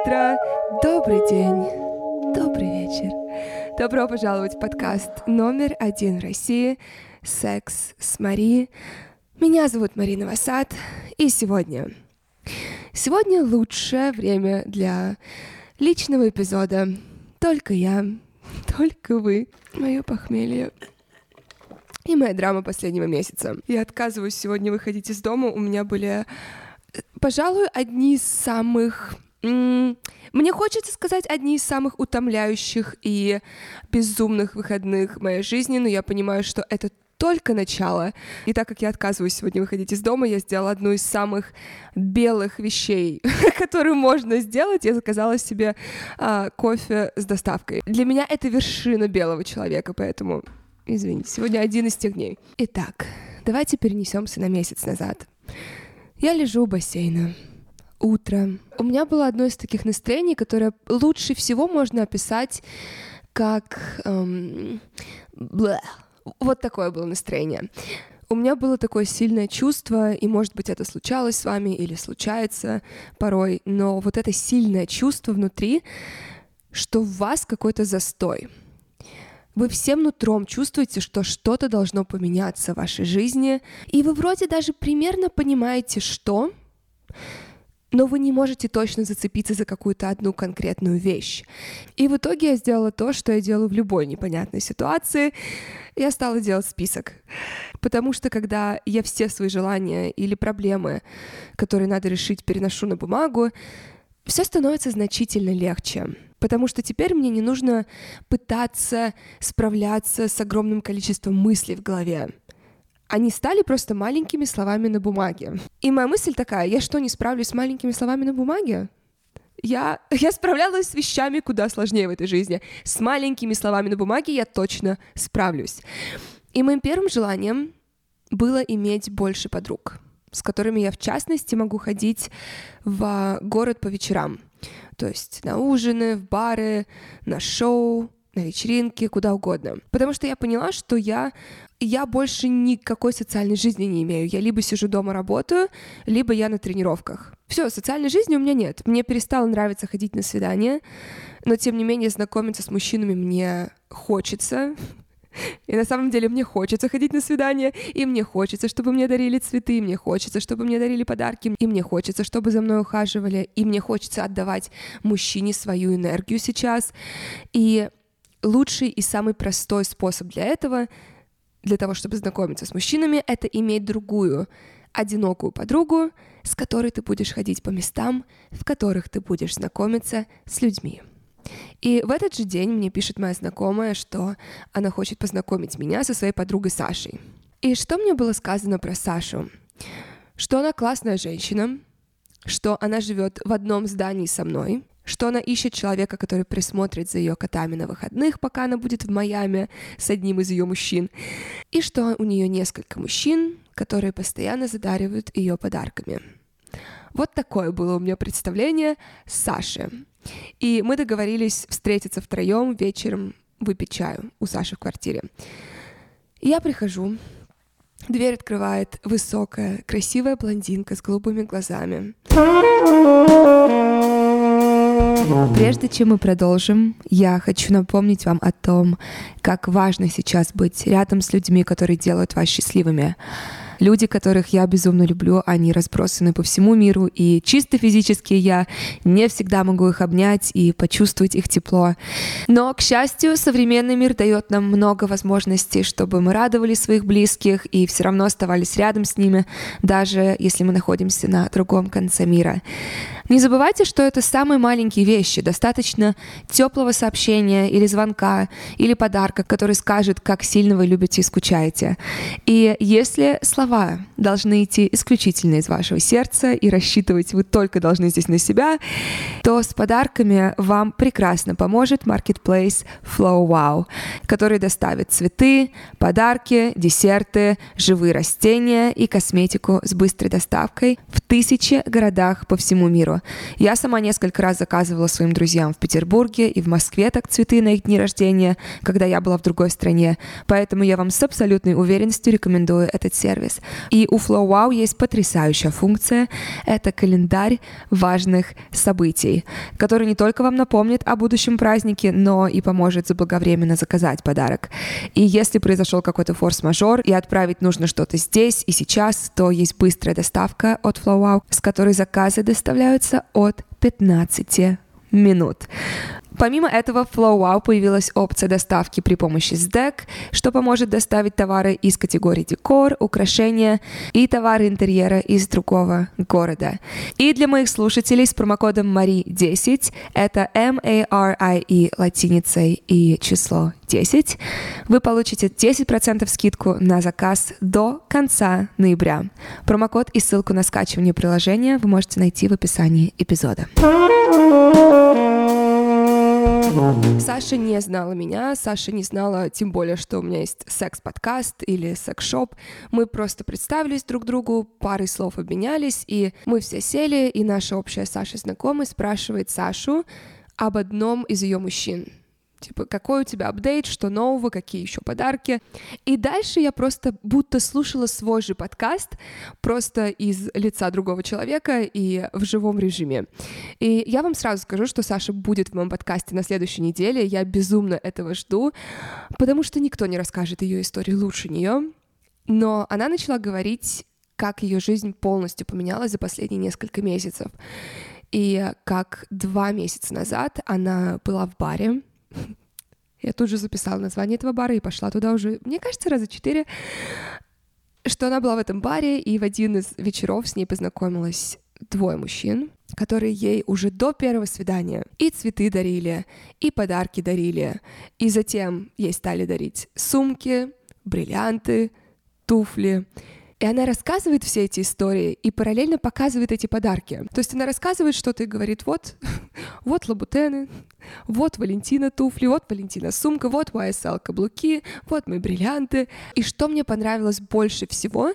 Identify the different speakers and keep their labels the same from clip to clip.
Speaker 1: утро, добрый день, добрый вечер. Добро пожаловать в подкаст номер один в России «Секс с Мари». Меня зовут Марина Васад, и сегодня... Сегодня лучшее время для личного эпизода. Только я, только вы, мое похмелье и моя драма последнего месяца. Я отказываюсь сегодня выходить из дома. У меня были, пожалуй, одни из самых мне хочется сказать одни из самых утомляющих и безумных выходных в моей жизни, но я понимаю, что это только начало. И так как я отказываюсь сегодня выходить из дома, я сделала одну из самых белых вещей, которую можно сделать. Я заказала себе а, кофе с доставкой. Для меня это вершина белого человека, поэтому извините, сегодня один из тех дней. Итак, давайте перенесемся на месяц назад. Я лежу у бассейна утро. У меня было одно из таких настроений, которое лучше всего можно описать как... Эм, вот такое было настроение. У меня было такое сильное чувство, и, может быть, это случалось с вами или случается порой, но вот это сильное чувство внутри, что в вас какой-то застой. Вы всем нутром чувствуете, что что-то должно поменяться в вашей жизни, и вы вроде даже примерно понимаете, что, но вы не можете точно зацепиться за какую-то одну конкретную вещь. И в итоге я сделала то, что я делаю в любой непонятной ситуации. Я стала делать список. Потому что когда я все свои желания или проблемы, которые надо решить, переношу на бумагу, все становится значительно легче. Потому что теперь мне не нужно пытаться справляться с огромным количеством мыслей в голове они стали просто маленькими словами на бумаге. И моя мысль такая, я что, не справлюсь с маленькими словами на бумаге? Я, я справлялась с вещами куда сложнее в этой жизни. С маленькими словами на бумаге я точно справлюсь. И моим первым желанием было иметь больше подруг, с которыми я, в частности, могу ходить в город по вечерам. То есть на ужины, в бары, на шоу, на вечеринки, куда угодно. Потому что я поняла, что я я больше никакой социальной жизни не имею. Я либо сижу дома работаю, либо я на тренировках. Все, социальной жизни у меня нет. Мне перестало нравиться ходить на свидания, но тем не менее знакомиться с мужчинами мне хочется. И на самом деле мне хочется ходить на свидания, и мне хочется, чтобы мне дарили цветы, и мне хочется, чтобы мне дарили подарки, и мне хочется, чтобы за мной ухаживали, и мне хочется отдавать мужчине свою энергию сейчас. И лучший и самый простой способ для этого — для того, чтобы знакомиться с мужчинами, это иметь другую, одинокую подругу, с которой ты будешь ходить по местам, в которых ты будешь знакомиться с людьми. И в этот же день мне пишет моя знакомая, что она хочет познакомить меня со своей подругой Сашей. И что мне было сказано про Сашу? Что она классная женщина, что она живет в одном здании со мной, что она ищет человека, который присмотрит за ее котами на выходных, пока она будет в Майами с одним из ее мужчин, и что у нее несколько мужчин, которые постоянно задаривают ее подарками. Вот такое было у меня представление Саши. И мы договорились встретиться втроем вечером выпить чаю у Саши в квартире. я прихожу, дверь открывает высокая, красивая блондинка с голубыми глазами. Прежде чем мы продолжим, я хочу напомнить вам о том, как важно сейчас быть рядом с людьми, которые делают вас счастливыми. Люди, которых я безумно люблю, они разбросаны по всему миру, и чисто физически я не всегда могу их обнять и почувствовать их тепло. Но, к счастью, современный мир дает нам много возможностей, чтобы мы радовали своих близких и все равно оставались рядом с ними, даже если мы находимся на другом конце мира. Не забывайте, что это самые маленькие вещи. Достаточно теплого сообщения или звонка, или подарка, который скажет, как сильно вы любите и скучаете. И если слова должны идти исключительно из вашего сердца и рассчитывать вы только должны здесь на себя, то с подарками вам прекрасно поможет Marketplace Flow Wow, который доставит цветы, подарки, десерты, живые растения и косметику с быстрой доставкой в тысячи городах по всему миру. Я сама несколько раз заказывала своим друзьям в Петербурге и в Москве так цветы на их дни рождения, когда я была в другой стране, поэтому я вам с абсолютной уверенностью рекомендую этот сервис. И у Flow Wow есть потрясающая функция — это календарь важных событий, который не только вам напомнит о будущем празднике, но и поможет заблаговременно заказать подарок. И если произошел какой-то форс-мажор и отправить нужно что-то здесь и сейчас, то есть быстрая доставка от Flow Wow, с которой заказы доставляются от 15 минут. Помимо этого, в FlowWow появилась опция доставки при помощи SDEC, что поможет доставить товары из категории декор, украшения и товары интерьера из другого города. И для моих слушателей с промокодом MARI10, это M-A-R-I-E латиницей и число 10, вы получите 10% скидку на заказ до конца ноября. Промокод и ссылку на скачивание приложения вы можете найти в описании эпизода. Саша не знала меня, Саша не знала тем более, что у меня есть секс-подкаст или секс-шоп. Мы просто представились друг другу, парой слов обменялись, и мы все сели, и наша общая Саша знакомая спрашивает Сашу об одном из ее мужчин. Типа, какой у тебя апдейт, что нового, какие еще подарки. И дальше я просто будто слушала свой же подкаст, просто из лица другого человека и в живом режиме. И я вам сразу скажу, что Саша будет в моем подкасте на следующей неделе. Я безумно этого жду, потому что никто не расскажет ее историю лучше нее. Но она начала говорить, как ее жизнь полностью поменялась за последние несколько месяцев. И как два месяца назад она была в баре, я тут же записала название этого бара и пошла туда уже, мне кажется, раза четыре, что она была в этом баре, и в один из вечеров с ней познакомилась двое мужчин, которые ей уже до первого свидания и цветы дарили, и подарки дарили, и затем ей стали дарить сумки, бриллианты, туфли, и она рассказывает все эти истории и параллельно показывает эти подарки. То есть она рассказывает что-то и говорит, вот, вот лабутены, вот Валентина туфли, вот Валентина сумка, вот YSL каблуки, вот мои бриллианты. И что мне понравилось больше всего,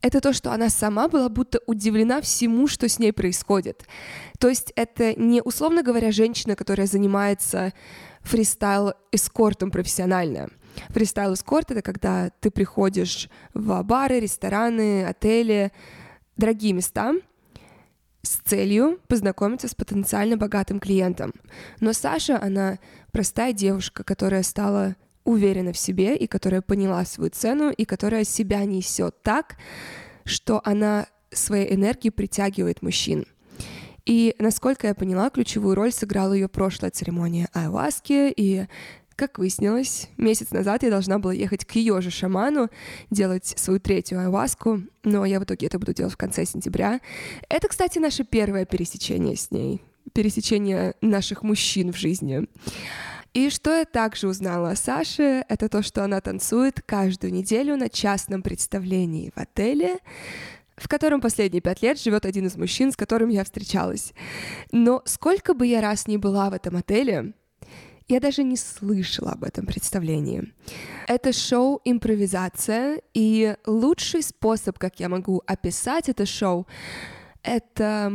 Speaker 1: это то, что она сама была будто удивлена всему, что с ней происходит. То есть это не, условно говоря, женщина, которая занимается фристайл-эскортом профессионально. Фристайл-эскорт — это когда ты приходишь в бары, рестораны, отели, дорогие места с целью познакомиться с потенциально богатым клиентом. Но Саша, она простая девушка, которая стала уверена в себе и которая поняла свою цену и которая себя несет так, что она своей энергией притягивает мужчин. И, насколько я поняла, ключевую роль сыграла ее прошлая церемония айваски, и как выяснилось, месяц назад я должна была ехать к ее же шаману, делать свою третью айваску, но я в итоге это буду делать в конце сентября. Это, кстати, наше первое пересечение с ней, пересечение наших мужчин в жизни. И что я также узнала о Саше, это то, что она танцует каждую неделю на частном представлении в отеле, в котором последние пять лет живет один из мужчин, с которым я встречалась. Но сколько бы я раз ни была в этом отеле, я даже не слышала об этом представлении. Это шоу импровизация, и лучший способ, как я могу описать это шоу, это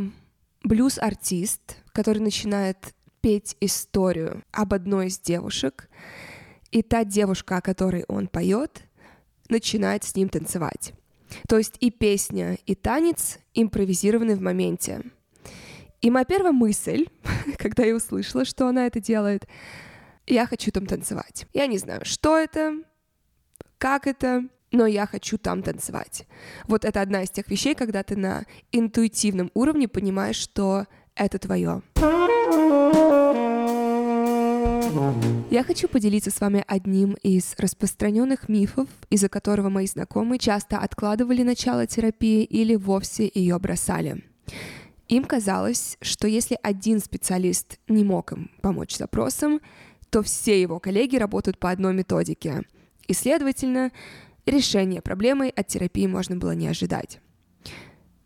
Speaker 1: блюз-артист, который начинает петь историю об одной из девушек, и та девушка, о которой он поет, начинает с ним танцевать. То есть и песня, и танец импровизированы в моменте. И моя первая мысль, когда я услышала, что она это делает, я хочу там танцевать. Я не знаю, что это, как это, но я хочу там танцевать. Вот это одна из тех вещей, когда ты на интуитивном уровне понимаешь, что это твое. Я хочу поделиться с вами одним из распространенных мифов, из-за которого мои знакомые часто откладывали начало терапии или вовсе ее бросали. Им казалось, что если один специалист не мог им помочь с запросом, то все его коллеги работают по одной методике. И, следовательно, решение проблемы от терапии можно было не ожидать.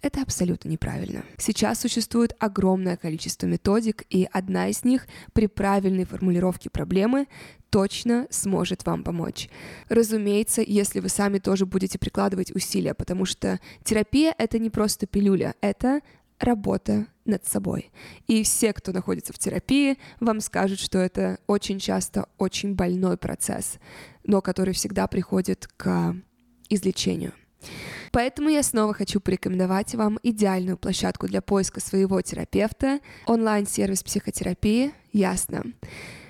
Speaker 1: Это абсолютно неправильно. Сейчас существует огромное количество методик, и одна из них при правильной формулировке проблемы точно сможет вам помочь. Разумеется, если вы сами тоже будете прикладывать усилия, потому что терапия — это не просто пилюля, это работа над собой. И все, кто находится в терапии, вам скажут, что это очень часто очень больной процесс, но который всегда приходит к излечению. Поэтому я снова хочу порекомендовать вам идеальную площадку для поиска своего терапевта, онлайн-сервис психотерапии «Ясно».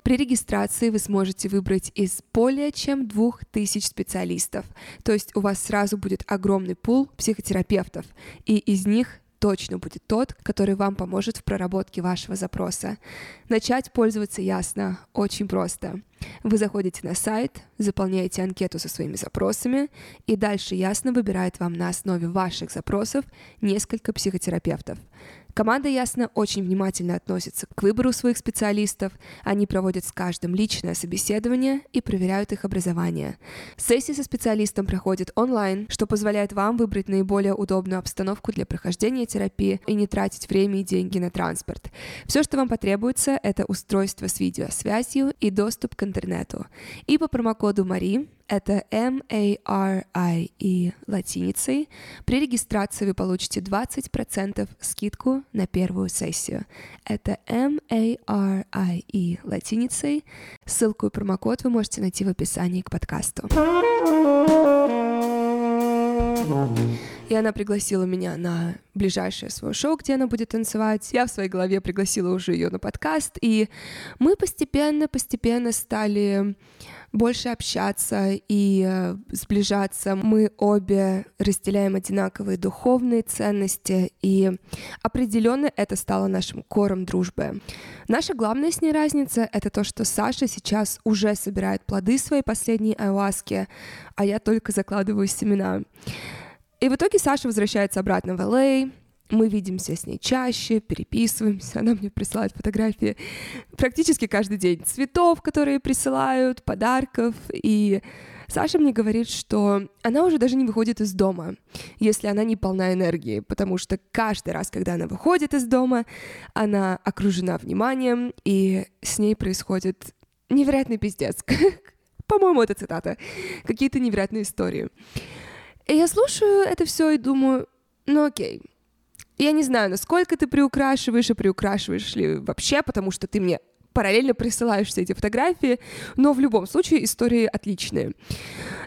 Speaker 1: При регистрации вы сможете выбрать из более чем двух тысяч специалистов, то есть у вас сразу будет огромный пул психотерапевтов, и из них точно будет тот, который вам поможет в проработке вашего запроса. Начать пользоваться ясно очень просто. Вы заходите на сайт, заполняете анкету со своими запросами, и дальше ясно выбирает вам на основе ваших запросов несколько психотерапевтов. Команда Ясно очень внимательно относится к выбору своих специалистов, они проводят с каждым личное собеседование и проверяют их образование. Сессии со специалистом проходят онлайн, что позволяет вам выбрать наиболее удобную обстановку для прохождения терапии и не тратить время и деньги на транспорт. Все, что вам потребуется, это устройство с видеосвязью и доступ к интернету. И по промокоду Мари это M-A-R-I-E латиницей. При регистрации вы получите 20% скидку на первую сессию. Это M-A-R-I-E латиницей. Ссылку и промокод вы можете найти в описании к подкасту. И она пригласила меня на ближайшее свое шоу, где она будет танцевать. Я в своей голове пригласила уже ее на подкаст, и мы постепенно-постепенно стали больше общаться и э, сближаться. Мы обе разделяем одинаковые духовные ценности, и определенно это стало нашим кором дружбы. Наша главная с ней разница — это то, что Саша сейчас уже собирает плоды своей последней айуаски, а я только закладываю семена. И в итоге Саша возвращается обратно в Л.А., мы видимся с ней чаще, переписываемся, она мне присылает фотографии практически каждый день цветов, которые присылают, подарков, и Саша мне говорит, что она уже даже не выходит из дома, если она не полна энергии, потому что каждый раз, когда она выходит из дома, она окружена вниманием, и с ней происходит невероятный пиздец. По-моему, это цитата. Какие-то невероятные истории. И я слушаю это все и думаю, ну окей, я не знаю, насколько ты приукрашиваешь и приукрашиваешь ли вообще, потому что ты мне параллельно присылаешь все эти фотографии, но в любом случае истории отличные.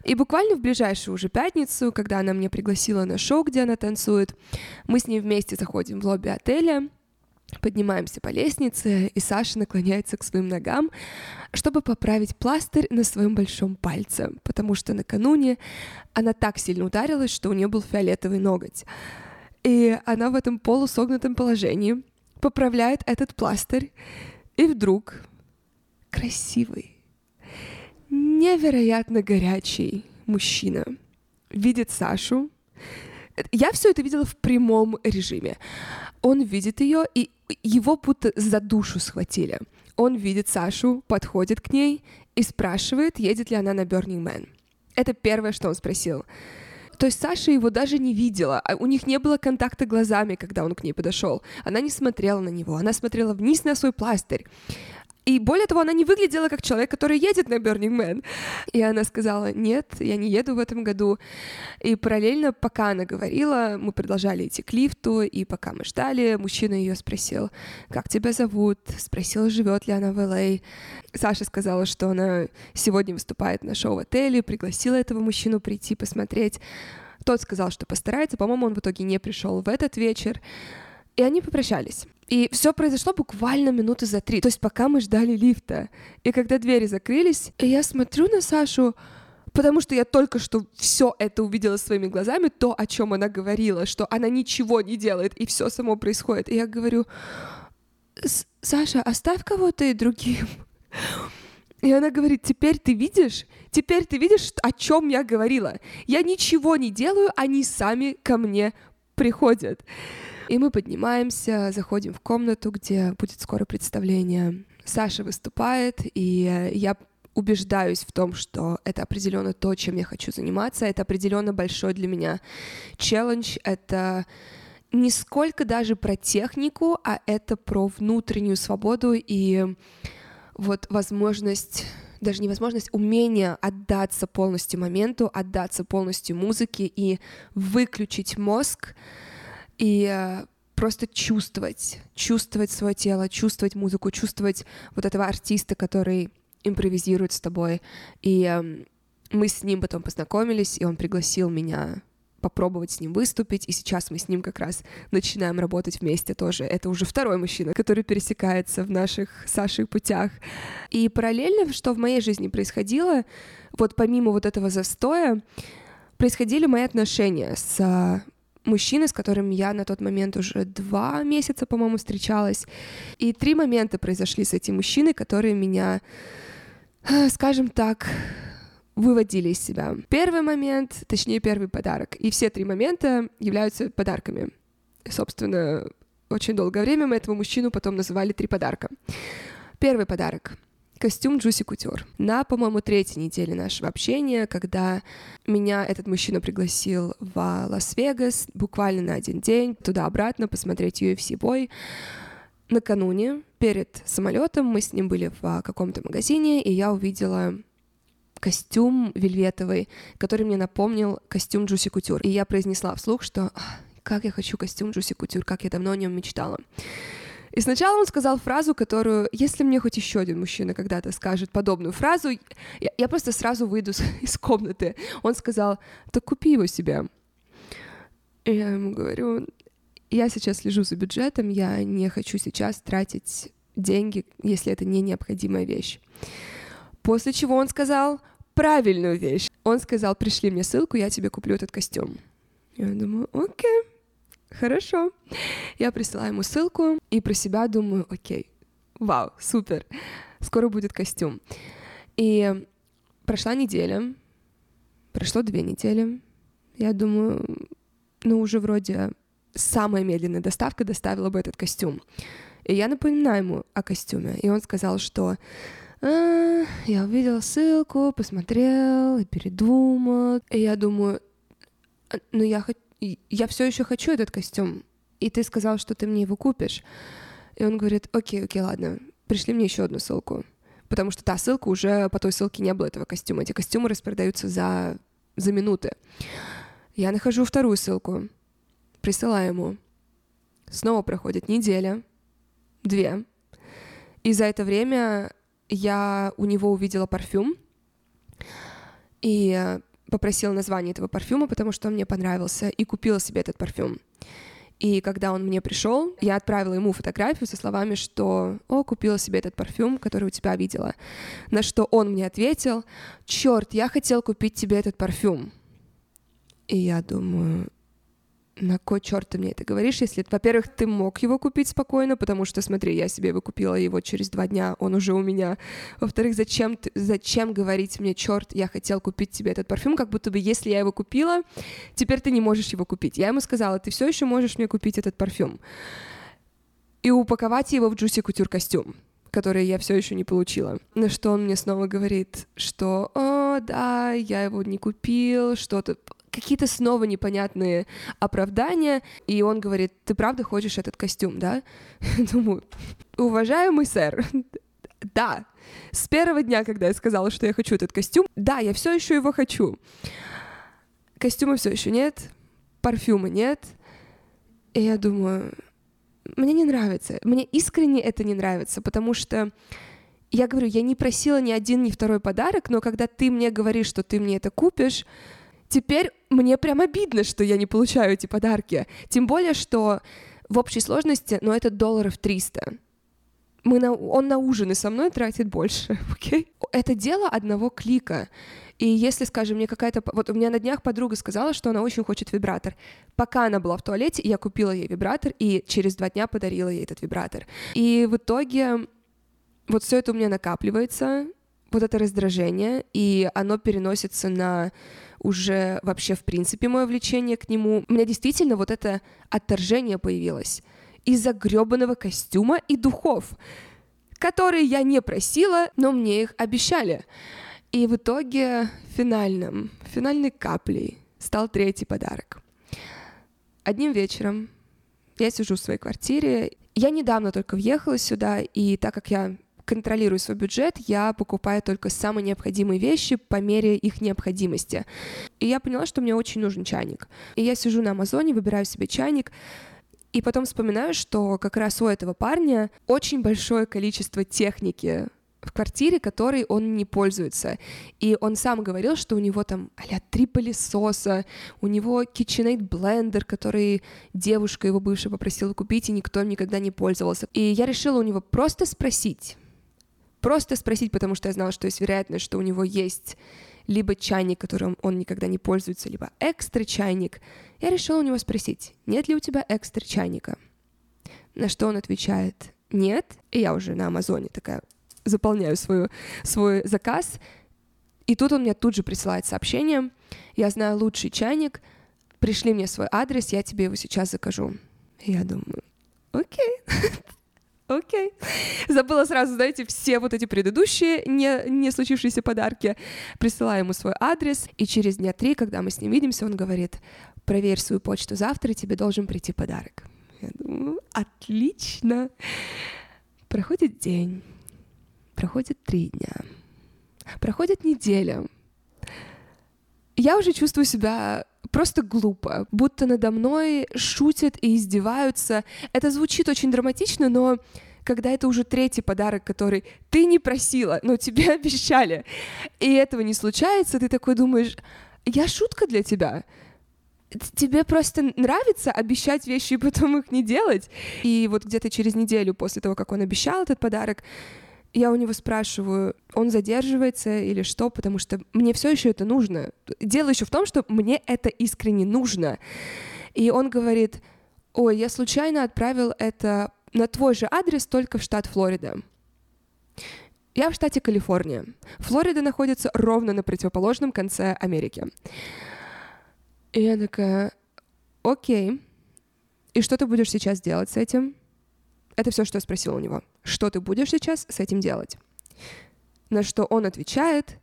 Speaker 1: И буквально в ближайшую уже пятницу, когда она меня пригласила на шоу, где она танцует, мы с ней вместе заходим в лобби отеля, поднимаемся по лестнице, и Саша наклоняется к своим ногам, чтобы поправить пластырь на своем большом пальце, потому что накануне она так сильно ударилась, что у нее был фиолетовый ноготь. И она в этом полусогнутом положении поправляет этот пластырь, и вдруг красивый, невероятно горячий мужчина видит Сашу. Я все это видела в прямом режиме. Он видит ее, и его будто за душу схватили. Он видит Сашу, подходит к ней и спрашивает, едет ли она на Burning Man. Это первое, что он спросил. То есть Саша его даже не видела, а у них не было контакта глазами, когда он к ней подошел. Она не смотрела на него, она смотрела вниз на свой пластырь. И более того, она не выглядела как человек, который едет на Burning Man. И она сказала, нет, я не еду в этом году. И параллельно, пока она говорила, мы продолжали идти к лифту, и пока мы ждали, мужчина ее спросил, как тебя зовут, спросил, живет ли она в Л.А. Саша сказала, что она сегодня выступает на шоу в отеле, пригласила этого мужчину прийти посмотреть. Тот сказал, что постарается. По-моему, он в итоге не пришел в этот вечер. И они попрощались. И все произошло буквально минуты за три. То есть пока мы ждали лифта. И когда двери закрылись, я смотрю на Сашу, потому что я только что все это увидела своими глазами, то, о чем она говорила, что она ничего не делает, и все само происходит. И я говорю, Саша, оставь кого-то и другим. И она говорит, теперь ты видишь, теперь ты видишь, о чем я говорила. Я ничего не делаю, они сами ко мне приходят. И мы поднимаемся, заходим в комнату, где будет скоро представление. Саша выступает, и я убеждаюсь в том, что это определенно то, чем я хочу заниматься. Это определенно большой для меня челлендж. Это не сколько даже про технику, а это про внутреннюю свободу и вот возможность даже невозможность, умение отдаться полностью моменту, отдаться полностью музыке и выключить мозг, и э, просто чувствовать, чувствовать свое тело, чувствовать музыку, чувствовать вот этого артиста, который импровизирует с тобой. И э, мы с ним потом познакомились, и он пригласил меня попробовать с ним выступить, и сейчас мы с ним как раз начинаем работать вместе тоже. Это уже второй мужчина, который пересекается в наших с Сашей путях. И параллельно, что в моей жизни происходило, вот помимо вот этого застоя, происходили мои отношения с а, мужчиной, с которым я на тот момент уже два месяца, по-моему, встречалась. И три момента произошли с этим мужчиной, которые меня, а, скажем так, выводили из себя. Первый момент, точнее первый подарок. И все три момента являются подарками. Собственно, очень долгое время мы этого мужчину потом называли три подарка. Первый подарок костюм Juicy Couture. На, по-моему, третьей неделе нашего общения, когда меня этот мужчина пригласил в Лас-Вегас буквально на один день, туда-обратно посмотреть UFC бой, накануне, перед самолетом, мы с ним были в каком-то магазине, и я увидела костюм вельветовый, который мне напомнил костюм Juicy Couture. И я произнесла вслух, что как я хочу костюм Juicy Couture, как я давно о нем мечтала. И сначала он сказал фразу, которую, если мне хоть еще один мужчина когда-то скажет подобную фразу, я, я просто сразу выйду из комнаты. Он сказал, так купи его себе. И я ему говорю, я сейчас слежу за бюджетом, я не хочу сейчас тратить деньги, если это не необходимая вещь. После чего он сказал, правильную вещь. Он сказал, пришли мне ссылку, я тебе куплю этот костюм. Я думаю, окей, хорошо. Я присылаю ему ссылку и про себя думаю, окей, вау, супер, скоро будет костюм. И прошла неделя, прошло две недели. Я думаю, ну уже вроде самая медленная доставка доставила бы этот костюм. И я напоминаю ему о костюме. И он сказал, что а, я увидел ссылку, посмотрел и передумал. И я думаю, «А, ну я, хочу, я все еще хочу этот костюм, и ты сказал, что ты мне его купишь. И он говорит, окей, окей, ладно, пришли мне еще одну ссылку. Потому что та ссылка уже, по той ссылке не было этого костюма. Эти костюмы распродаются за, за минуты. Я нахожу вторую ссылку, присылаю ему. Снова проходит неделя, две. И за это время я у него увидела парфюм и попросила название этого парфюма, потому что он мне понравился, и купила себе этот парфюм. И когда он мне пришел, я отправила ему фотографию со словами, что «О, купила себе этот парфюм, который у тебя видела». На что он мне ответил «Черт, я хотел купить тебе этот парфюм». И я думаю, на кой черт ты мне это говоришь, если, во-первых, ты мог его купить спокойно, потому что, смотри, я себе его купила его через два дня, он уже у меня. Во-вторых, зачем, ты, зачем говорить мне, черт, я хотел купить тебе этот парфюм, как будто бы, если я его купила, теперь ты не можешь его купить. Я ему сказала, ты все еще можешь мне купить этот парфюм. И упаковать его в Juicy Couture костюм который я все еще не получила. На что он мне снова говорит, что «О, да, я его не купил, что-то какие-то снова непонятные оправдания, и он говорит, ты правда хочешь этот костюм, да? Думаю, уважаемый сэр, да, с первого дня, когда я сказала, что я хочу этот костюм, да, я все еще его хочу. Костюма все еще нет, парфюма нет, и я думаю, мне не нравится, мне искренне это не нравится, потому что я говорю, я не просила ни один, ни второй подарок, но когда ты мне говоришь, что ты мне это купишь, Теперь мне прям обидно, что я не получаю эти подарки. Тем более, что в общей сложности, ну, это долларов 300. Мы на, он на ужины со мной тратит больше, окей? Okay? Это дело одного клика. И если, скажем, мне какая-то... Вот у меня на днях подруга сказала, что она очень хочет вибратор. Пока она была в туалете, я купила ей вибратор и через два дня подарила ей этот вибратор. И в итоге вот все это у меня накапливается, вот это раздражение, и оно переносится на уже вообще, в принципе, мое влечение к нему. У меня действительно вот это отторжение появилось из-за гребаного костюма и духов, которые я не просила, но мне их обещали. И в итоге финальным, финальной каплей стал третий подарок. Одним вечером я сижу в своей квартире. Я недавно только въехала сюда, и так как я контролирую свой бюджет, я покупаю только самые необходимые вещи по мере их необходимости. И я поняла, что мне очень нужен чайник. И я сижу на Амазоне, выбираю себе чайник, и потом вспоминаю, что как раз у этого парня очень большое количество техники в квартире, которой он не пользуется. И он сам говорил, что у него там а три пылесоса, у него KitchenAid блендер, который девушка его бывшая попросила купить, и никто им никогда не пользовался. И я решила у него просто спросить. Просто спросить, потому что я знала, что есть вероятность, что у него есть либо чайник, которым он никогда не пользуется, либо экстра чайник. Я решила у него спросить, нет ли у тебя экстра чайника? На что он отвечает, нет. И я уже на Амазоне такая заполняю свою, свой заказ. И тут он мне тут же присылает сообщение. Я знаю лучший чайник, пришли мне свой адрес, я тебе его сейчас закажу. И я думаю, окей, окей. Забыла сразу, знаете, все вот эти предыдущие не, не случившиеся подарки. Присылаю ему свой адрес, и через дня три, когда мы с ним видимся, он говорит, проверь свою почту завтра, тебе должен прийти подарок. Я думаю, отлично. Проходит день, проходит три дня, проходит неделя. Я уже чувствую себя просто глупо, будто надо мной шутят и издеваются. Это звучит очень драматично, но когда это уже третий подарок, который ты не просила, но тебе обещали, и этого не случается, ты такой думаешь, я шутка для тебя тебе просто нравится обещать вещи и потом их не делать. И вот где-то через неделю после того, как он обещал этот подарок, я у него спрашиваю, он задерживается или что, потому что мне все еще это нужно. Дело еще в том, что мне это искренне нужно. И он говорит, ой, я случайно отправил это на твой же адрес, только в штат Флорида. Я в штате Калифорния. Флорида находится ровно на противоположном конце Америки. И я такая, окей, и что ты будешь сейчас делать с этим? Это все, что я спросила у него. Что ты будешь сейчас с этим делать? На что он отвечает,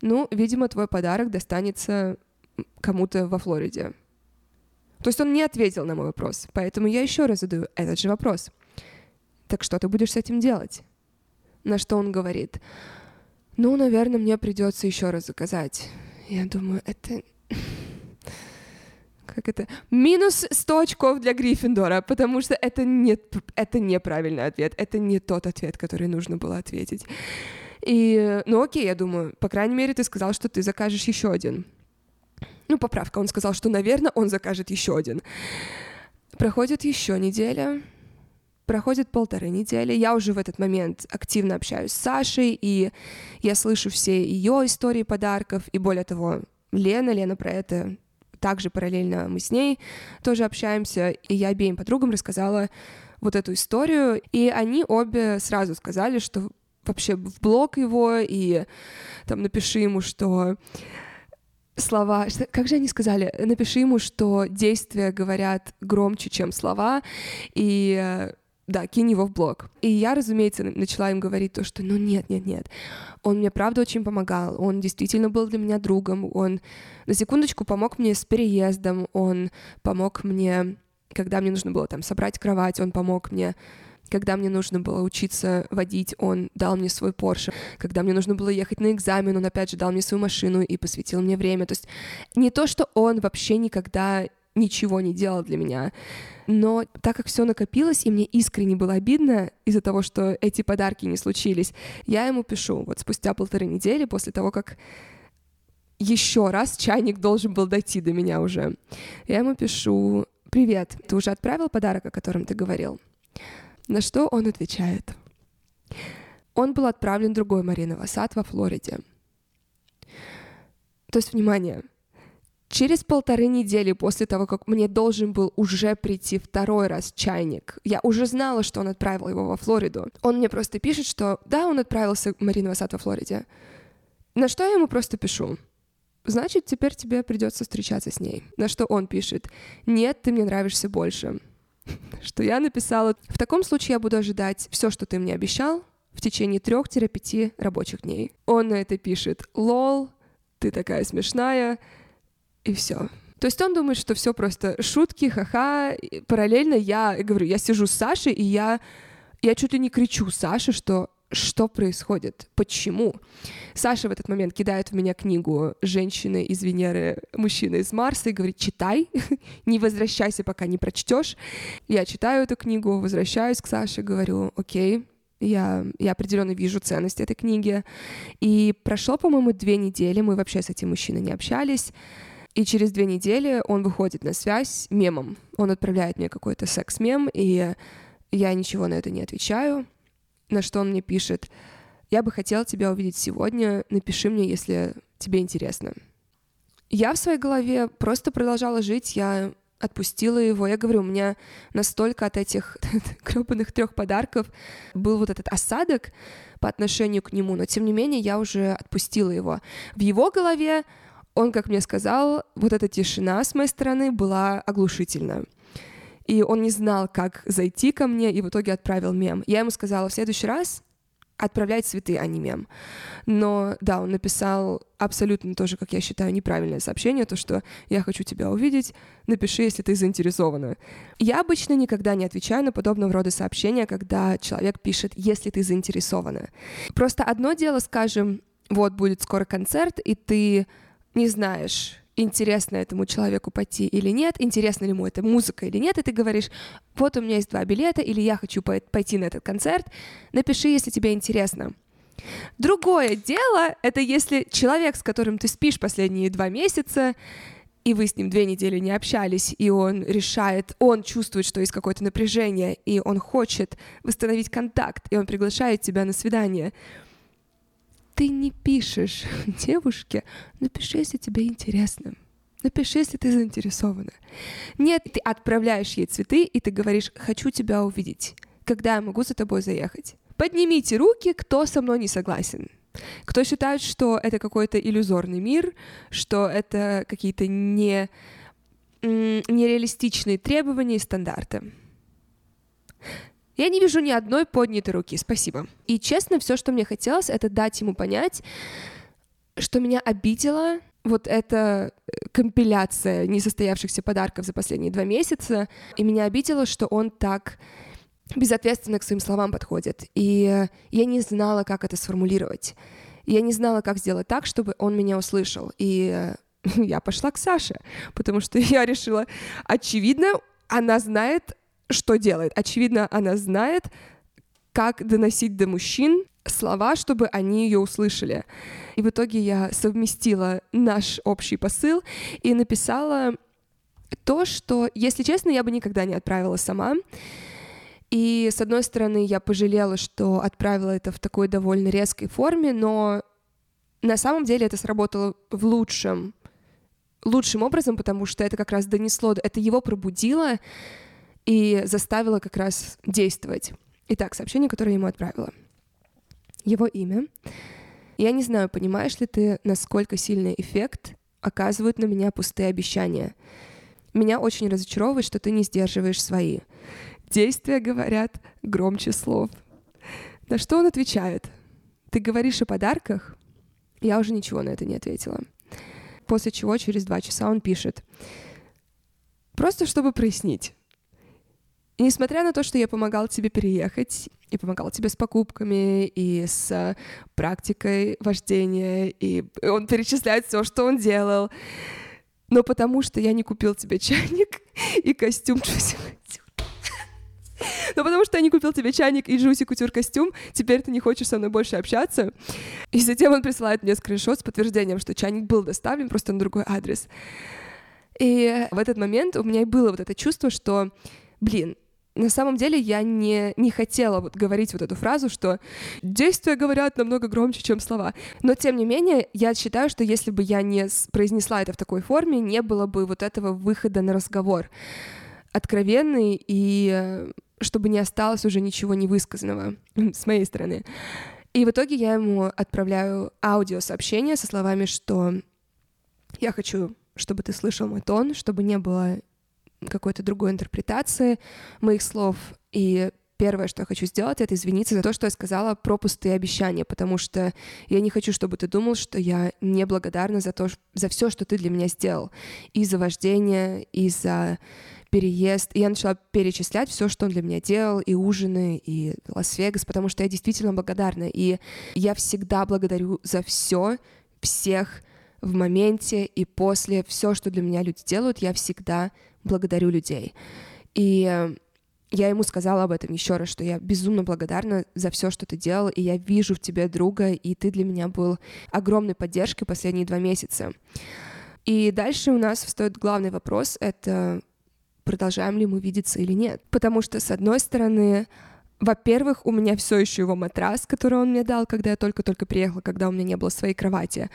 Speaker 1: ну, видимо, твой подарок достанется кому-то во Флориде. То есть он не ответил на мой вопрос, поэтому я еще раз задаю этот же вопрос. Так что ты будешь с этим делать? На что он говорит, ну, наверное, мне придется еще раз заказать. Я думаю, это как это, минус 100 очков для Гриффиндора, потому что это, не, это неправильный ответ, это не тот ответ, который нужно было ответить. И, ну окей, я думаю, по крайней мере, ты сказал, что ты закажешь еще один. Ну, поправка, он сказал, что, наверное, он закажет еще один. Проходит еще неделя, проходит полторы недели. Я уже в этот момент активно общаюсь с Сашей, и я слышу все ее истории подарков, и более того, Лена, Лена про это также параллельно мы с ней тоже общаемся, и я обеим подругам рассказала вот эту историю, и они обе сразу сказали, что вообще в блог его, и там напиши ему, что слова, как же они сказали, напиши ему, что действия говорят громче, чем слова, и да, кинь его в блог. И я, разумеется, начала им говорить то, что ну нет, нет, нет, он мне правда очень помогал, он действительно был для меня другом, он на секундочку помог мне с переездом, он помог мне, когда мне нужно было там собрать кровать, он помог мне когда мне нужно было учиться водить, он дал мне свой Порше. Когда мне нужно было ехать на экзамен, он опять же дал мне свою машину и посвятил мне время. То есть не то, что он вообще никогда ничего не делал для меня. Но так как все накопилось, и мне искренне было обидно из-за того, что эти подарки не случились, я ему пишу вот спустя полторы недели после того, как еще раз чайник должен был дойти до меня уже. Я ему пишу, привет, ты уже отправил подарок, о котором ты говорил? На что он отвечает, он был отправлен другой Марина в сад во Флориде. То есть, внимание, Через полторы недели после того, как мне должен был уже прийти второй раз чайник, я уже знала, что он отправил его во Флориду. Он мне просто пишет, что да, он отправился в Мариновый сад во Флориде. На что я ему просто пишу. Значит, теперь тебе придется встречаться с ней. На что он пишет, нет, ты мне нравишься больше. Что я написала, в таком случае я буду ожидать все, что ты мне обещал, в течение трех-пяти рабочих дней. Он на это пишет, лол, ты такая смешная, и все. То есть он думает, что все просто шутки, ха-ха. Параллельно я, говорю, я сижу с Сашей, и я, я чуть ли не кричу Саше, что что происходит, почему. Саша в этот момент кидает в меня книгу «Женщины из Венеры, мужчины из Марса» и говорит «читай, не возвращайся, пока не прочтешь». Я читаю эту книгу, возвращаюсь к Саше, говорю «окей, я, я определенно вижу ценность этой книги. И прошло, по-моему, две недели, мы вообще с этим мужчиной не общались. И через две недели он выходит на связь мемом. Он отправляет мне какой-то секс-мем, и я ничего на это не отвечаю. На что он мне пишет, я бы хотел тебя увидеть сегодня, напиши мне, если тебе интересно. Я в своей голове просто продолжала жить, я отпустила его. Я говорю, у меня настолько от этих гребаных трех подарков был вот этот осадок по отношению к нему, но тем не менее я уже отпустила его. В его голове он, как мне сказал, вот эта тишина с моей стороны была оглушительна. И он не знал, как зайти ко мне, и в итоге отправил мем. Я ему сказала, в следующий раз отправлять цветы, а не мем. Но да, он написал абсолютно тоже, как я считаю, неправильное сообщение, то, что я хочу тебя увидеть, напиши, если ты заинтересована. Я обычно никогда не отвечаю на подобного рода сообщения, когда человек пишет, если ты заинтересована. Просто одно дело, скажем, вот будет скоро концерт, и ты не знаешь, интересно этому человеку пойти или нет, интересна ли ему эта музыка или нет, и ты говоришь, вот у меня есть два билета, или я хочу пойти на этот концерт, напиши, если тебе интересно. Другое дело — это если человек, с которым ты спишь последние два месяца, и вы с ним две недели не общались, и он решает, он чувствует, что есть какое-то напряжение, и он хочет восстановить контакт, и он приглашает тебя на свидание — ты не пишешь девушке, напиши, если тебе интересно. Напиши, если ты заинтересована. Нет, ты отправляешь ей цветы, и ты говоришь, хочу тебя увидеть. Когда я могу за тобой заехать? Поднимите руки, кто со мной не согласен. Кто считает, что это какой-то иллюзорный мир, что это какие-то не, нереалистичные требования и стандарты. Я не вижу ни одной поднятой руки, спасибо. И честно, все, что мне хотелось, это дать ему понять, что меня обидела вот эта э, компиляция несостоявшихся подарков за последние два месяца, и меня обидело, что он так безответственно к своим словам подходит. И я не знала, как это сформулировать. Я не знала, как сделать так, чтобы он меня услышал. И я пошла к Саше, потому что я решила, очевидно, она знает что делает? Очевидно, она знает, как доносить до мужчин слова, чтобы они ее услышали. И в итоге я совместила наш общий посыл и написала то, что, если честно, я бы никогда не отправила сама. И, с одной стороны, я пожалела, что отправила это в такой довольно резкой форме, но на самом деле это сработало в лучшем, лучшим образом, потому что это как раз донесло, это его пробудило, и заставила как раз действовать. Итак, сообщение, которое я ему отправила. Его имя. Я не знаю, понимаешь ли ты, насколько сильный эффект оказывают на меня пустые обещания. Меня очень разочаровывает, что ты не сдерживаешь свои. Действия говорят громче слов. На что он отвечает? Ты говоришь о подарках? Я уже ничего на это не ответила. После чего через два часа он пишет. Просто чтобы прояснить. И несмотря на то, что я помогал тебе переехать, и помогал тебе с покупками, и с практикой вождения, и он перечисляет все, что он делал, но потому что я не купил тебе чайник и костюм но потому что я не купил тебе чайник и Джуси Кутюр костюм, теперь ты не хочешь со мной больше общаться. И затем он присылает мне скриншот с подтверждением, что чайник был доставлен просто на другой адрес. И в этот момент у меня и было вот это чувство, что, блин, на самом деле я не, не хотела вот говорить вот эту фразу, что действия говорят намного громче, чем слова. Но, тем не менее, я считаю, что если бы я не произнесла это в такой форме, не было бы вот этого выхода на разговор откровенный и э, чтобы не осталось уже ничего невысказанного с моей стороны. И в итоге я ему отправляю аудиосообщение со словами, что я хочу, чтобы ты слышал мой тон, чтобы не было какой-то другой интерпретации моих слов. И первое, что я хочу сделать, это извиниться за то, что я сказала про пустые обещания, потому что я не хочу, чтобы ты думал, что я неблагодарна за то, за все, что ты для меня сделал. И за вождение, и за переезд. И я начала перечислять все, что он для меня делал, и ужины, и Лас-Вегас, потому что я действительно благодарна. И я всегда благодарю за все, всех в моменте и после. Все, что для меня люди делают, я всегда благодарю людей. И я ему сказала об этом еще раз, что я безумно благодарна за все, что ты делал, и я вижу в тебе друга, и ты для меня был огромной поддержкой последние два месяца. И дальше у нас встает главный вопрос — это продолжаем ли мы видеться или нет. Потому что, с одной стороны, во-первых, у меня все еще его матрас, который он мне дал, когда я только-только приехала, когда у меня не было своей кровати.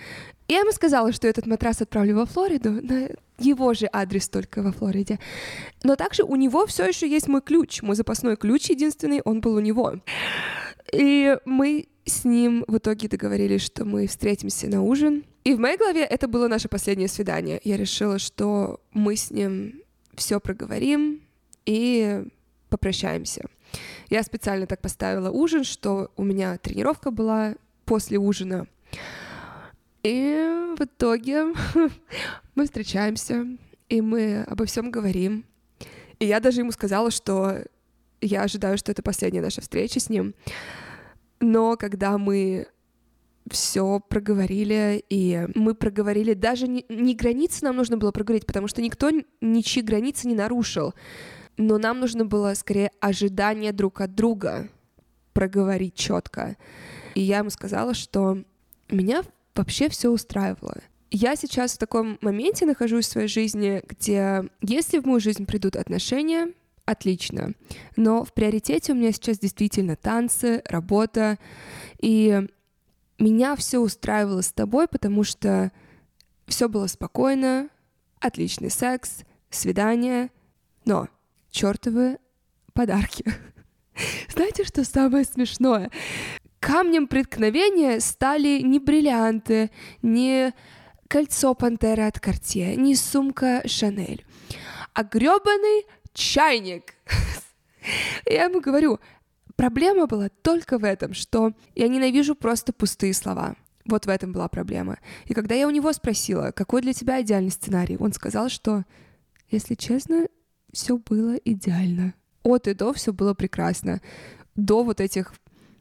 Speaker 1: Я ему сказала, что этот матрас отправлю во Флориду, на его же адрес только во Флориде. Но также у него все еще есть мой ключ, мой запасной ключ единственный, он был у него. И мы с ним в итоге договорились, что мы встретимся на ужин. И в моей голове это было наше последнее свидание. Я решила, что мы с ним все проговорим и попрощаемся. Я специально так поставила ужин, что у меня тренировка была после ужина. И в итоге мы встречаемся, и мы обо всем говорим. И я даже ему сказала, что я ожидаю, что это последняя наша встреча с ним. Но когда мы все проговорили, и мы проговорили, даже не, не границы нам нужно было проговорить, потому что никто ничьи границы не нарушил но нам нужно было скорее ожидание друг от друга проговорить четко. И я ему сказала, что меня вообще все устраивало. Я сейчас в таком моменте нахожусь в своей жизни, где если в мою жизнь придут отношения, отлично. Но в приоритете у меня сейчас действительно танцы, работа. И меня все устраивало с тобой, потому что все было спокойно, отличный секс, свидание. Но чертовы подарки. Знаете, что самое смешное? Камнем преткновения стали не бриллианты, не кольцо Пантера от Кортье, не сумка Шанель, а грёбаный чайник. Я ему говорю, проблема была только в этом, что я ненавижу просто пустые слова. Вот в этом была проблема. И когда я у него спросила, какой для тебя идеальный сценарий, он сказал, что, если честно, все было идеально. От и до все было прекрасно. До вот этих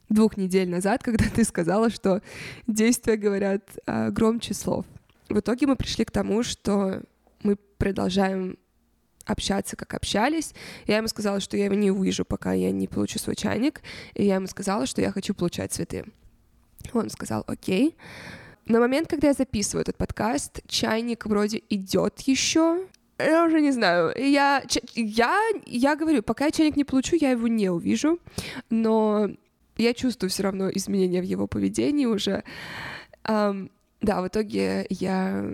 Speaker 1: двух недель назад, когда ты сказала, что действия говорят а, громче слов. В итоге мы пришли к тому, что мы продолжаем общаться, как общались. Я ему сказала, что я его не увижу, пока я не получу свой чайник. И я ему сказала, что я хочу получать цветы. Он сказал, окей. На момент, когда я записываю этот подкаст, чайник вроде идет еще, я уже не знаю. Я, я, я говорю, пока я чайник не получу, я его не увижу, но я чувствую все равно изменения в его поведении уже. Um, да, в итоге я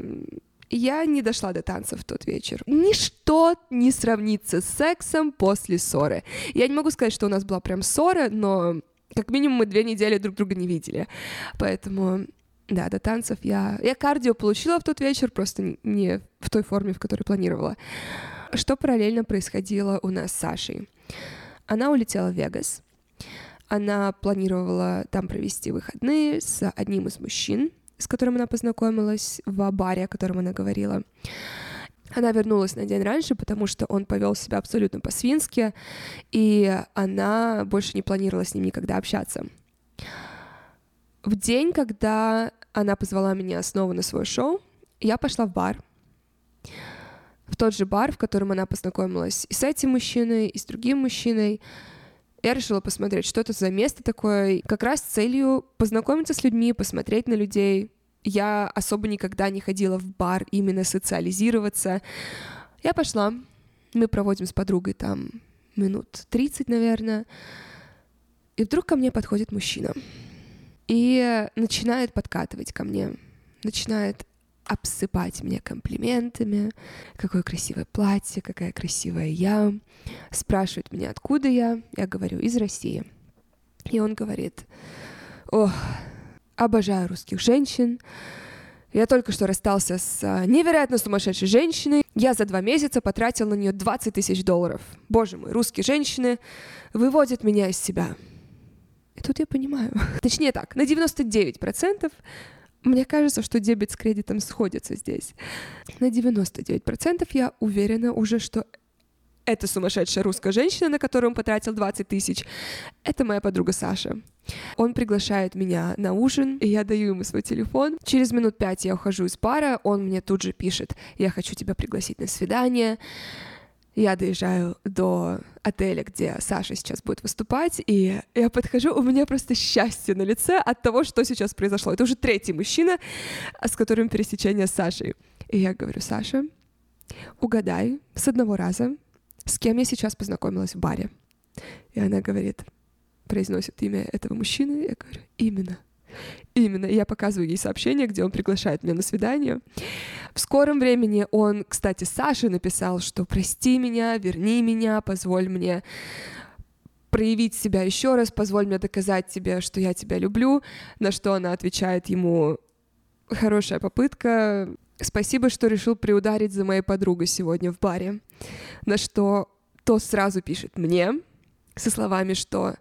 Speaker 1: я не дошла до танцев в тот вечер. Ничто не сравнится с сексом после ссоры. Я не могу сказать, что у нас была прям ссора, но как минимум мы две недели друг друга не видели. Поэтому да, до танцев я... Я кардио получила в тот вечер, просто не в той форме, в которой планировала. Что параллельно происходило у нас с Сашей? Она улетела в Вегас. Она планировала там провести выходные с одним из мужчин, с которым она познакомилась в баре, о котором она говорила. Она вернулась на день раньше, потому что он повел себя абсолютно по-свински, и она больше не планировала с ним никогда общаться. В день, когда она позвала меня снова на свое шоу, я пошла в бар. В тот же бар, в котором она познакомилась и с этим мужчиной, и с другим мужчиной. Я решила посмотреть, что это за место такое, как раз с целью познакомиться с людьми, посмотреть на людей. Я особо никогда не ходила в бар именно социализироваться. Я пошла, мы проводим с подругой там минут 30, наверное, и вдруг ко мне подходит мужчина и начинает подкатывать ко мне, начинает обсыпать меня комплиментами, какое красивое платье, какая красивая я, спрашивает меня, откуда я, я говорю, из России. И он говорит, ох, обожаю русских женщин, я только что расстался с а, невероятно сумасшедшей женщиной. Я за два месяца потратил на нее 20 тысяч долларов. Боже мой, русские женщины выводят меня из себя. И тут я понимаю. Точнее так, на 99% мне кажется, что дебет с кредитом сходятся здесь. На 99% я уверена уже, что эта сумасшедшая русская женщина, на которую он потратил 20 тысяч, это моя подруга Саша. Он приглашает меня на ужин, и я даю ему свой телефон. Через минут пять я ухожу из пара, он мне тут же пишет, я хочу тебя пригласить на свидание. Я доезжаю до отеля, где Саша сейчас будет выступать, и я подхожу, у меня просто счастье на лице от того, что сейчас произошло. Это уже третий мужчина, с которым пересечение с Сашей. И я говорю, Саша, угадай с одного раза, с кем я сейчас познакомилась в баре. И она говорит, произносит имя этого мужчины, я говорю, именно. Именно. Я показываю ей сообщение, где он приглашает меня на свидание. В скором времени он, кстати, Саше написал, что прости меня, верни меня, позволь мне проявить себя еще раз, позволь мне доказать тебе, что я тебя люблю, на что она отвечает ему хорошая попытка, спасибо, что решил приударить за моей подругой сегодня в баре, на что то сразу пишет мне со словами, что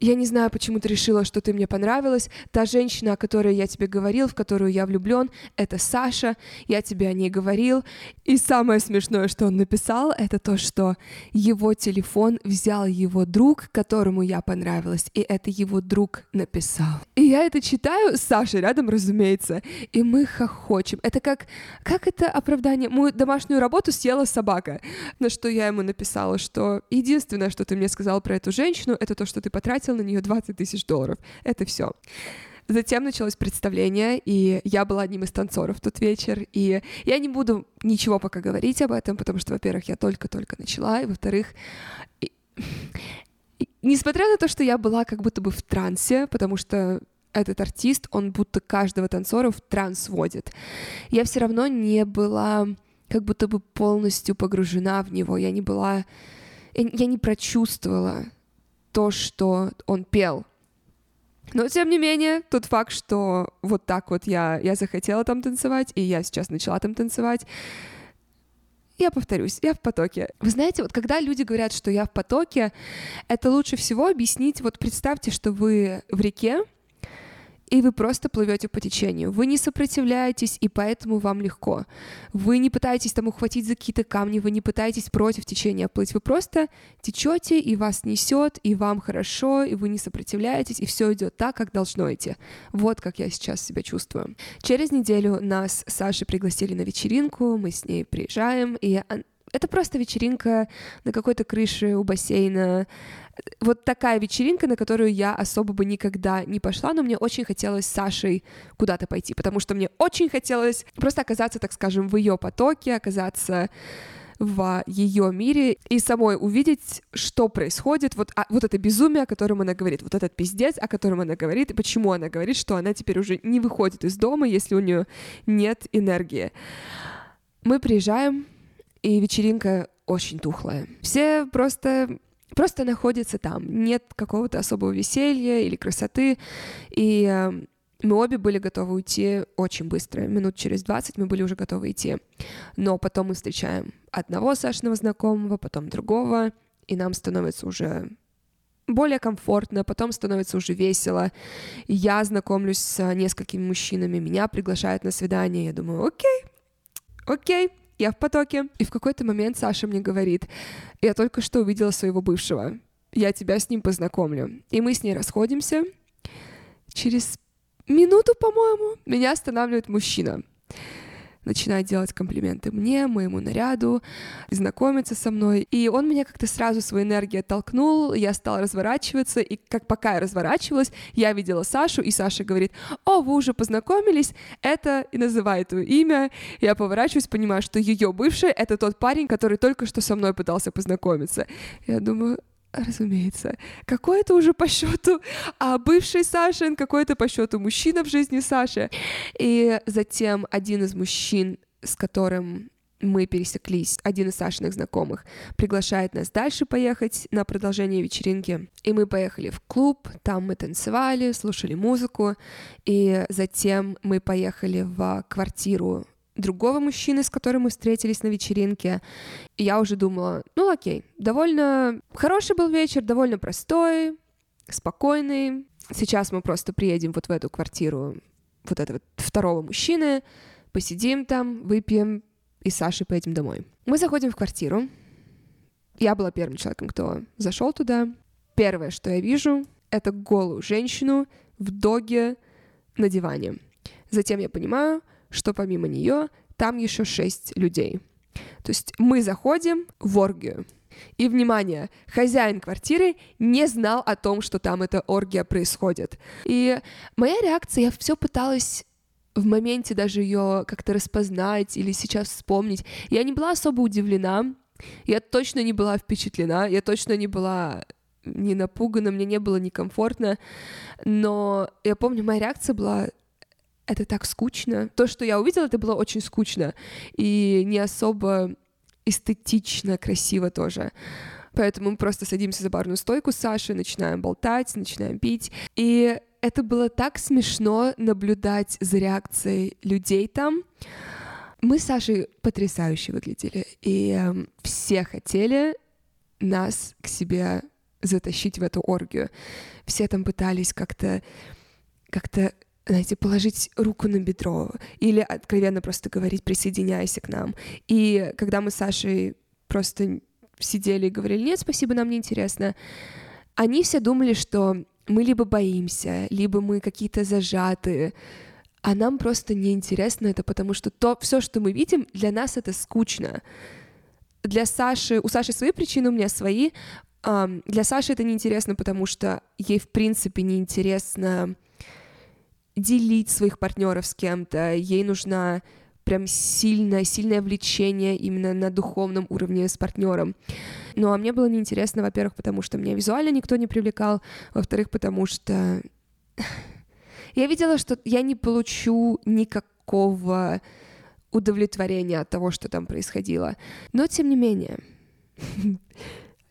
Speaker 1: я не знаю, почему ты решила, что ты мне понравилась. Та женщина, о которой я тебе говорил, в которую я влюблен, это Саша. Я тебе о ней говорил. И самое смешное, что он написал, это то, что его телефон взял его друг, которому я понравилась, и это его друг написал. И я это читаю, Саша рядом, разумеется, и мы хохочем. Это как, как это оправдание? Мою домашнюю работу съела собака. На что я ему написала, что единственное, что ты мне сказал про эту женщину, это то, что ты потратил потратил на нее 20 тысяч долларов. Это все. Затем началось представление, и я была одним из танцоров в тот вечер. И я не буду ничего пока говорить об этом, потому что, во-первых, я только-только начала, и, во-вторых, и... несмотря на то, что я была как будто бы в трансе, потому что этот артист, он будто каждого танцора в транс водит, я все равно не была как будто бы полностью погружена в него. Я не была... Я не прочувствовала то, что он пел. Но, тем не менее, тот факт, что вот так вот я, я захотела там танцевать, и я сейчас начала там танцевать, я повторюсь, я в потоке. Вы знаете, вот когда люди говорят, что я в потоке, это лучше всего объяснить, вот представьте, что вы в реке, и вы просто плывете по течению. Вы не сопротивляетесь, и поэтому вам легко. Вы не пытаетесь там ухватить за какие-то камни, вы не пытаетесь против течения плыть. Вы просто течете, и вас несет, и вам хорошо, и вы не сопротивляетесь, и все идет так, как должно идти. Вот как я сейчас себя чувствую. Через неделю нас с Сашей пригласили на вечеринку, мы с ней приезжаем, и это просто вечеринка на какой-то крыше у бассейна. Вот такая вечеринка, на которую я особо бы никогда не пошла, но мне очень хотелось с Сашей куда-то пойти, потому что мне очень хотелось просто оказаться, так скажем, в ее потоке, оказаться в ее мире и самой увидеть, что происходит, вот, а, вот это безумие, о котором она говорит, вот этот пиздец, о котором она говорит, и почему она говорит, что она теперь уже не выходит из дома, если у нее нет энергии. Мы приезжаем, и вечеринка очень тухлая. Все просто просто находятся там, нет какого-то особого веселья или красоты, и э, мы обе были готовы уйти очень быстро, минут через 20 мы были уже готовы идти, но потом мы встречаем одного Сашиного знакомого, потом другого, и нам становится уже более комфортно, потом становится уже весело. Я знакомлюсь с несколькими мужчинами, меня приглашают на свидание, я думаю, окей, окей, я в потоке. И в какой-то момент Саша мне говорит, я только что увидела своего бывшего, я тебя с ним познакомлю. И мы с ней расходимся. Через минуту, по-моему, меня останавливает мужчина начинает делать комплименты мне, моему наряду, знакомиться со мной. И он меня как-то сразу своей энергией оттолкнул, я стала разворачиваться, и как пока я разворачивалась, я видела Сашу, и Саша говорит, о, вы уже познакомились, это и называет его имя. Я поворачиваюсь, понимаю, что ее бывший — это тот парень, который только что со мной пытался познакомиться. Я думаю, Разумеется. Какой это уже по счету а бывший Сашин, какой это по счету мужчина в жизни Саши. И затем один из мужчин, с которым мы пересеклись, один из Сашиных знакомых, приглашает нас дальше поехать на продолжение вечеринки. И мы поехали в клуб, там мы танцевали, слушали музыку, и затем мы поехали в квартиру другого мужчины, с которым мы встретились на вечеринке. И я уже думала, ну окей, довольно хороший был вечер, довольно простой, спокойный. Сейчас мы просто приедем вот в эту квартиру вот этого второго мужчины, посидим там, выпьем и с Сашей поедем домой. Мы заходим в квартиру. Я была первым человеком, кто зашел туда. Первое, что я вижу, это голую женщину в доге на диване. Затем я понимаю, что помимо нее там еще шесть людей. То есть мы заходим в оргию. И, внимание, хозяин квартиры не знал о том, что там эта оргия происходит. И моя реакция, я все пыталась в моменте даже ее как-то распознать или сейчас вспомнить. Я не была особо удивлена, я точно не была впечатлена, я точно не была не напугана, мне не было некомфортно, но я помню, моя реакция была это так скучно. То, что я увидела, это было очень скучно и не особо эстетично, красиво тоже. Поэтому мы просто садимся за барную стойку с Сашей, начинаем болтать, начинаем пить. И это было так смешно наблюдать за реакцией людей там. Мы с Сашей потрясающе выглядели, и э, все хотели нас к себе затащить в эту оргию. Все там пытались как-то как-то знаете, положить руку на бедро или откровенно просто говорить «присоединяйся к нам». И когда мы с Сашей просто сидели и говорили «нет, спасибо, нам не интересно», они все думали, что мы либо боимся, либо мы какие-то зажатые, а нам просто неинтересно это, потому что то, все, что мы видим, для нас это скучно. Для Саши, у Саши свои причины, у меня свои. Для Саши это неинтересно, потому что ей, в принципе, неинтересно делить своих партнеров с кем-то. Ей нужна прям сильное, сильное влечение именно на духовном уровне с партнером. Ну, а мне было неинтересно, во-первых, потому что меня визуально никто не привлекал, во-вторых, потому что я видела, что я не получу никакого удовлетворения от того, что там происходило. Но, тем не менее,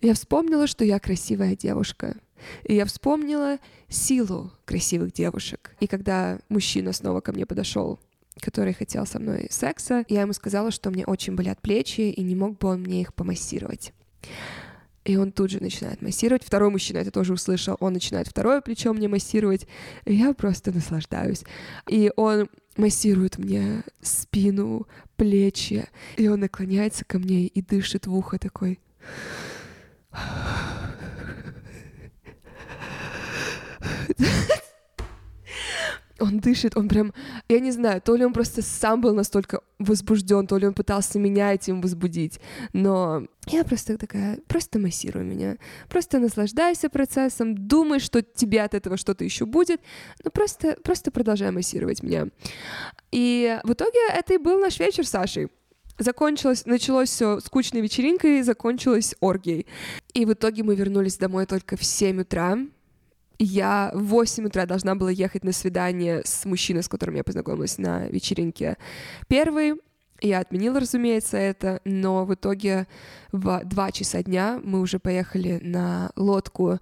Speaker 1: я вспомнила, что я красивая девушка. И я вспомнила силу красивых девушек. И когда мужчина снова ко мне подошел который хотел со мной секса, я ему сказала, что мне очень болят плечи, и не мог бы он мне их помассировать. И он тут же начинает массировать. Второй мужчина это тоже услышал. Он начинает второе плечо мне массировать. И я просто наслаждаюсь. И он массирует мне спину, плечи. И он наклоняется ко мне и дышит в ухо такой. Он дышит, он прям, я не знаю, то ли он просто сам был настолько возбужден, то ли он пытался меня этим возбудить, но я просто такая, просто массируй меня, просто наслаждайся процессом, думай, что тебе от этого что-то еще будет, но просто, просто продолжай массировать меня. И в итоге это и был наш вечер с Сашей. Закончилось, началось все скучной вечеринкой, закончилось оргией. И в итоге мы вернулись домой только в 7 утра, я в 8 утра должна была ехать на свидание с мужчиной, с которым я познакомилась на вечеринке первый. Я отменила, разумеется, это, но в итоге в 2 часа дня мы уже поехали на лодку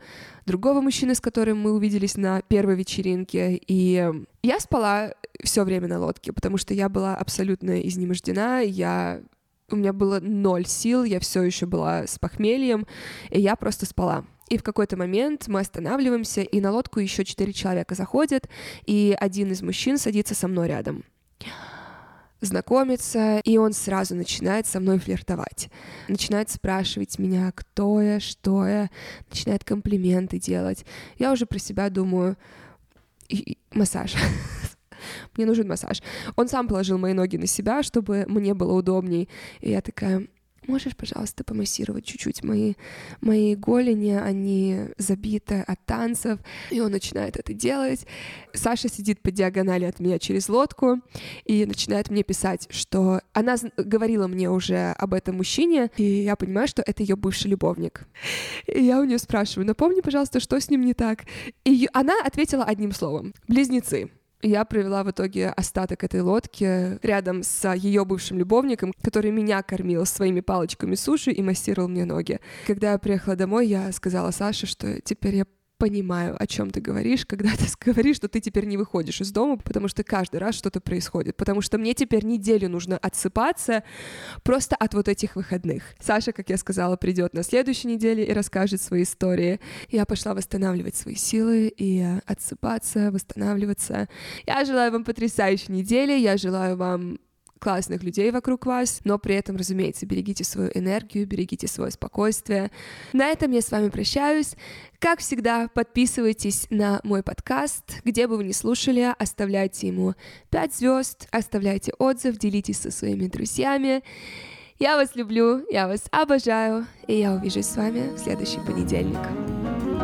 Speaker 1: другого мужчины, с которым мы увиделись на первой вечеринке. И я спала все время на лодке, потому что я была абсолютно изнемождена, я у меня было ноль сил, я все еще была с похмельем, и я просто спала. И в какой-то момент мы останавливаемся, и на лодку еще четыре человека заходят, и один из мужчин садится со мной рядом знакомится, и он сразу начинает со мной флиртовать. Начинает спрашивать меня, кто я, что я, начинает комплименты делать. Я уже про себя думаю, массаж. Мне нужен массаж. Он сам положил мои ноги на себя, чтобы мне было удобней. И я такая, можешь, пожалуйста, помассировать чуть-чуть мои, мои голени, они забиты от танцев, и он начинает это делать. Саша сидит по диагонали от меня через лодку и начинает мне писать, что она говорила мне уже об этом мужчине, и я понимаю, что это ее бывший любовник. И я у нее спрашиваю, напомни, пожалуйста, что с ним не так? И она ответила одним словом — близнецы. Я провела в итоге остаток этой лодки рядом с ее бывшим любовником, который меня кормил своими палочками суши и массировал мне ноги. Когда я приехала домой, я сказала Саше, что теперь я понимаю, о чем ты говоришь, когда ты говоришь, что ты теперь не выходишь из дома, потому что каждый раз что-то происходит, потому что мне теперь неделю нужно отсыпаться просто от вот этих выходных. Саша, как я сказала, придет на следующей неделе и расскажет свои истории. Я пошла восстанавливать свои силы и отсыпаться, восстанавливаться. Я желаю вам потрясающей недели, я желаю вам классных людей вокруг вас, но при этом, разумеется, берегите свою энергию, берегите свое спокойствие. На этом я с вами прощаюсь. Как всегда, подписывайтесь на мой подкаст, где бы вы ни слушали, оставляйте ему 5 звезд, оставляйте отзыв, делитесь со своими друзьями. Я вас люблю, я вас обожаю, и я увижусь с вами в следующий понедельник.